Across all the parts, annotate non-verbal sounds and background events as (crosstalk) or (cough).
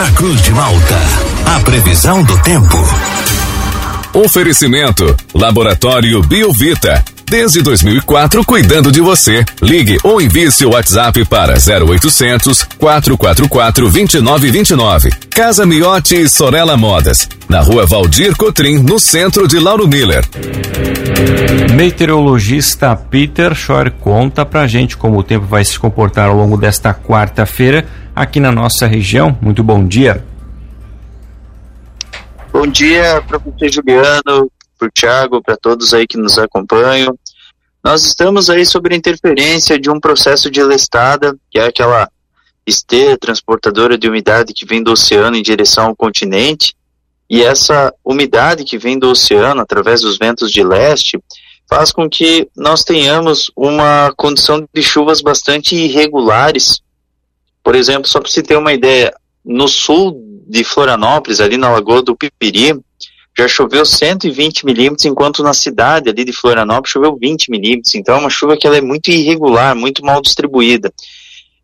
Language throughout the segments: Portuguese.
na Cruz de Malta. A previsão do tempo. Oferecimento: Laboratório Biovita. Desde 2004, cuidando de você. Ligue ou envie seu WhatsApp para 0800 444 2929. Casa Miotti e Sorella Modas. Na rua Valdir Cotrim, no centro de Lauro Miller. Meteorologista Peter Schor conta pra gente como o tempo vai se comportar ao longo desta quarta-feira aqui na nossa região. Muito bom dia. Bom dia, professor Juliano, para o Thiago, para todos aí que nos acompanham. Nós estamos aí sobre a interferência de um processo de lestada, que é aquela esteira transportadora de umidade que vem do oceano em direção ao continente, e essa umidade que vem do oceano através dos ventos de leste faz com que nós tenhamos uma condição de chuvas bastante irregulares. Por exemplo, só para você ter uma ideia, no sul de Florianópolis, ali na Lagoa do Pipiri, já choveu 120 milímetros, enquanto na cidade ali de Florianópolis choveu 20 milímetros. Então é uma chuva que ela é muito irregular, muito mal distribuída.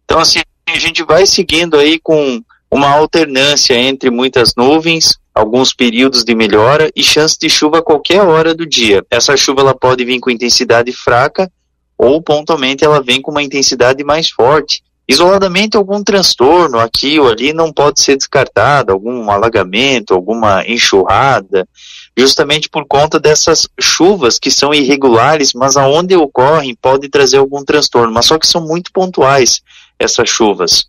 Então assim, a gente vai seguindo aí com uma alternância entre muitas nuvens, alguns períodos de melhora e chance de chuva a qualquer hora do dia. Essa chuva ela pode vir com intensidade fraca ou pontualmente ela vem com uma intensidade mais forte. Isoladamente, algum transtorno aqui ou ali não pode ser descartado, algum alagamento, alguma enxurrada, justamente por conta dessas chuvas que são irregulares, mas aonde ocorrem pode trazer algum transtorno, mas só que são muito pontuais essas chuvas.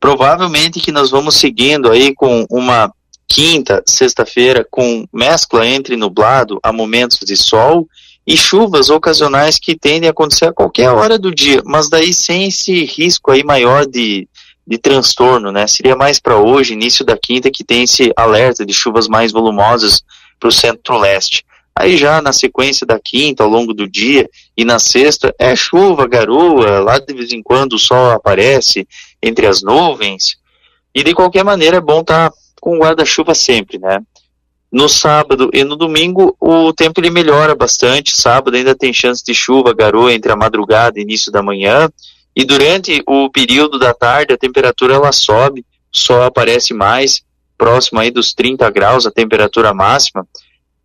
Provavelmente que nós vamos seguindo aí com uma quinta, sexta-feira, com mescla entre nublado a momentos de sol e chuvas ocasionais que tendem a acontecer a qualquer hora do dia, mas daí sem esse risco aí maior de, de transtorno, né? Seria mais para hoje, início da quinta, que tem esse alerta de chuvas mais volumosas para o centro-leste. Aí já na sequência da quinta, ao longo do dia, e na sexta, é chuva, garoa, lá de vez em quando o sol aparece entre as nuvens, e de qualquer maneira é bom estar tá com guarda-chuva sempre, né? No sábado e no domingo o tempo ele melhora bastante. Sábado ainda tem chance de chuva, garoa entre a madrugada e início da manhã. E durante o período da tarde a temperatura ela sobe, o sol aparece mais, próximo aí dos 30 graus a temperatura máxima.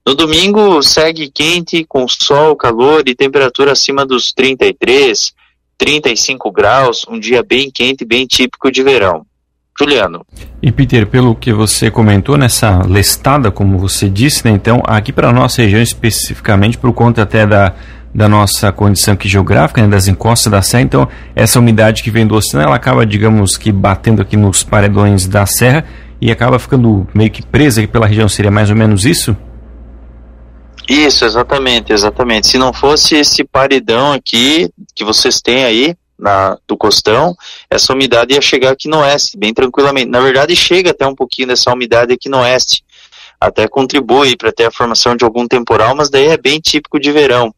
No domingo segue quente, com sol, calor e temperatura acima dos 33, 35 graus, um dia bem quente, bem típico de verão. Juliano. E Peter, pelo que você comentou nessa listada, como você disse, né, então, aqui para a nossa região especificamente, por conta até da, da nossa condição aqui geográfica, né, das encostas da serra, então essa umidade que vem do oceano, ela acaba, digamos que batendo aqui nos paredões da serra e acaba ficando meio que presa aqui pela região, seria mais ou menos isso? Isso, exatamente, exatamente. Se não fosse esse paredão aqui que vocês têm aí, na, do costão, essa umidade ia chegar aqui no oeste, bem tranquilamente. Na verdade, chega até um pouquinho dessa umidade aqui no oeste, até contribui para ter a formação de algum temporal, mas daí é bem típico de verão.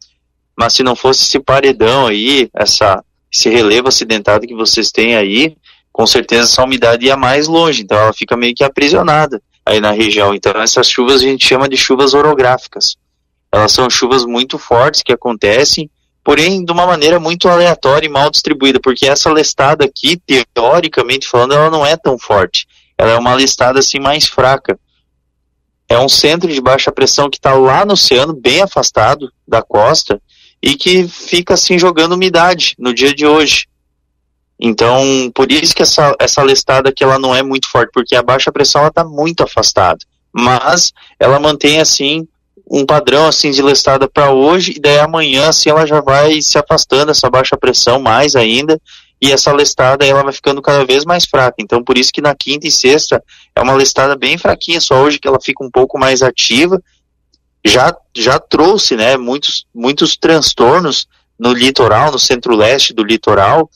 Mas se não fosse esse paredão aí, essa, esse relevo acidentado que vocês têm aí, com certeza essa umidade ia mais longe, então ela fica meio que aprisionada aí na região. Então essas chuvas a gente chama de chuvas orográficas. Elas são chuvas muito fortes que acontecem porém de uma maneira muito aleatória e mal distribuída, porque essa listada aqui, teoricamente falando, ela não é tão forte. Ela é uma listada assim mais fraca. É um centro de baixa pressão que está lá no oceano, bem afastado da costa, e que fica assim jogando umidade no dia de hoje. Então, por isso que essa, essa listada aqui ela não é muito forte, porque a baixa pressão está muito afastada. Mas ela mantém assim um padrão assim de listada para hoje e daí amanhã assim ela já vai se afastando essa baixa pressão mais ainda e essa listada ela vai ficando cada vez mais fraca. Então por isso que na quinta e sexta é uma listada bem fraquinha, só hoje que ela fica um pouco mais ativa. Já já trouxe, né, muitos muitos transtornos no litoral, no centro-leste do litoral.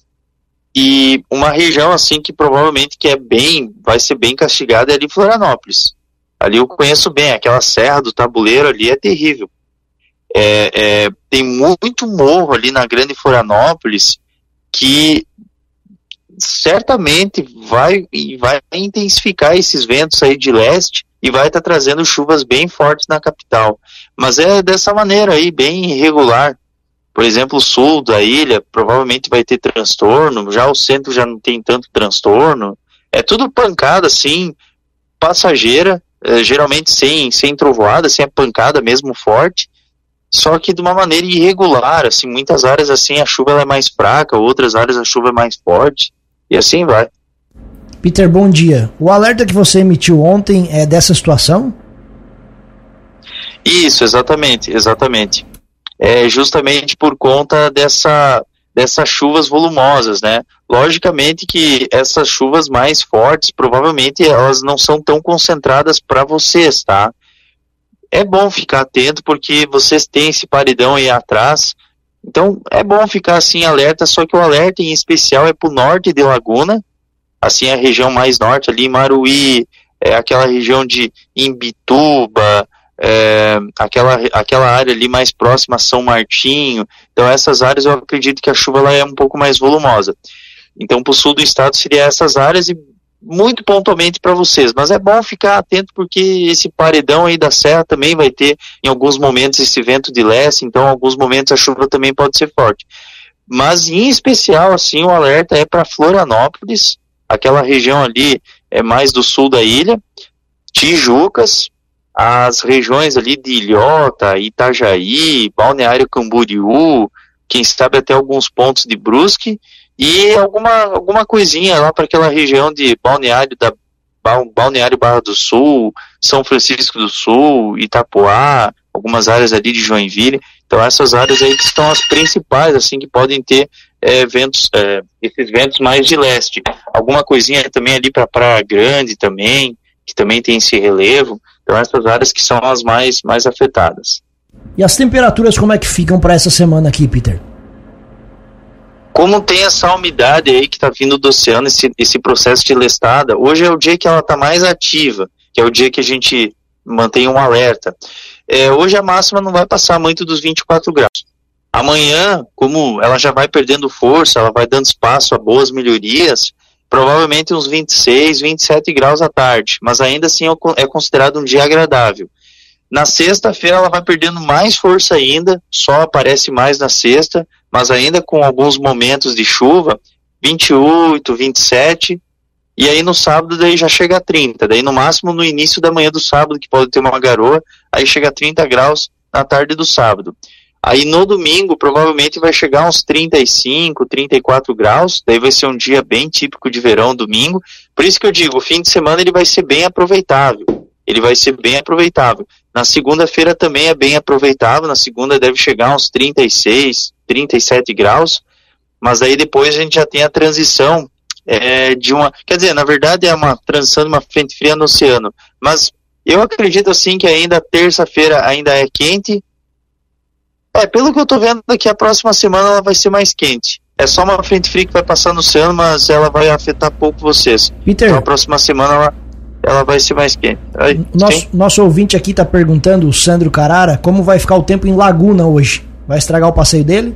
E uma região assim que provavelmente que é bem, vai ser bem castigada é ali Florianópolis. Ali eu conheço bem, aquela serra do tabuleiro ali é terrível. É, é, tem muito morro ali na Grande Florianópolis que certamente vai, vai intensificar esses ventos aí de leste e vai estar tá trazendo chuvas bem fortes na capital. Mas é dessa maneira aí, bem irregular. Por exemplo, o sul da ilha provavelmente vai ter transtorno, já o centro já não tem tanto transtorno, É tudo pancada, assim, passageira, é, geralmente sem, sem trovoada, sem a pancada mesmo forte, só que de uma maneira irregular, assim, muitas áreas assim a chuva é mais fraca, outras áreas a chuva é mais forte, e assim vai. Peter, bom dia. O alerta que você emitiu ontem é dessa situação? Isso, exatamente, exatamente. É justamente por conta dessa dessas chuvas volumosas, né? Logicamente que essas chuvas mais fortes, provavelmente elas não são tão concentradas para vocês, tá? É bom ficar atento porque vocês têm esse paredão aí atrás, então é bom ficar assim alerta, só que o alerta em especial é para o norte de Laguna, assim a região mais norte ali, Maruí, é aquela região de Imbituba, é, aquela, aquela área ali mais próxima a São Martinho. Então, essas áreas eu acredito que a chuva lá é um pouco mais volumosa. Então, para o sul do estado seria essas áreas e muito pontualmente para vocês. Mas é bom ficar atento porque esse paredão aí da serra também vai ter, em alguns momentos, esse vento de leste, então, em alguns momentos, a chuva também pode ser forte. Mas, em especial, assim, o alerta é para Florianópolis, aquela região ali é mais do sul da ilha, Tijucas, as regiões ali de Ilhota, Itajaí, Balneário Camboriú, quem sabe até alguns pontos de Brusque, e alguma, alguma coisinha lá para aquela região de Balneário da Balneário Barra do Sul, São Francisco do Sul, Itapoá, algumas áreas ali de Joinville. Então essas áreas aí que estão as principais, assim, que podem ter é, ventos, é, esses ventos mais de leste. Alguma coisinha também ali para Praia Grande também, que também tem esse relevo. Então essas áreas que são as mais, mais afetadas. E as temperaturas como é que ficam para essa semana aqui, Peter? Como tem essa umidade aí que está vindo do oceano, esse, esse processo de lestada, hoje é o dia que ela está mais ativa, que é o dia que a gente mantém um alerta. É, hoje a máxima não vai passar muito dos 24 graus. Amanhã, como ela já vai perdendo força, ela vai dando espaço a boas melhorias, provavelmente uns 26, 27 graus à tarde, mas ainda assim é, é considerado um dia agradável. Na sexta-feira ela vai perdendo mais força ainda, só aparece mais na sexta, mas ainda com alguns momentos de chuva, 28, 27, e aí no sábado daí já chega a 30, daí no máximo no início da manhã do sábado, que pode ter uma garoa, aí chega a 30 graus na tarde do sábado. Aí no domingo provavelmente vai chegar uns 35, 34 graus, daí vai ser um dia bem típico de verão, domingo. Por isso que eu digo, o fim de semana ele vai ser bem aproveitável. Ele vai ser bem aproveitável. Na segunda-feira também é bem aproveitável, na segunda deve chegar uns 36, 37 graus, mas aí depois a gente já tem a transição é, de uma. Quer dizer, na verdade é uma transição de uma frente fria no oceano. Mas eu acredito assim que ainda terça-feira ainda é quente, é, pelo que eu tô vendo aqui, a próxima semana ela vai ser mais quente. É só uma frente fria que vai passar no oceano, mas ela vai afetar pouco vocês. Peter. Então a próxima semana ela, ela vai ser mais quente. Aí, nosso, nosso ouvinte aqui tá perguntando, o Sandro Carara, como vai ficar o tempo em Laguna hoje? Vai estragar o passeio dele?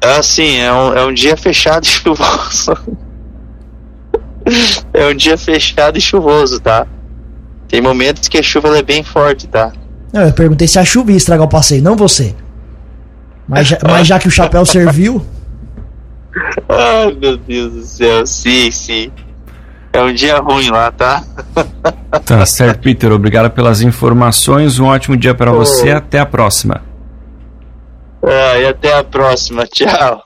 Ah, sim, é um, é um dia fechado e chuvoso. (laughs) é um dia fechado e chuvoso, tá? Tem momentos que a chuva é bem forte, tá? Não, eu perguntei se a chuva ia estragar o passeio, não você. Mas já, mas já que o chapéu serviu. (laughs) Ai, meu Deus do céu, sim, sim. É um dia ruim lá, tá? Tá certo, Peter. Obrigado pelas informações. Um ótimo dia para você. Até a próxima. Ah, e até a próxima. Tchau.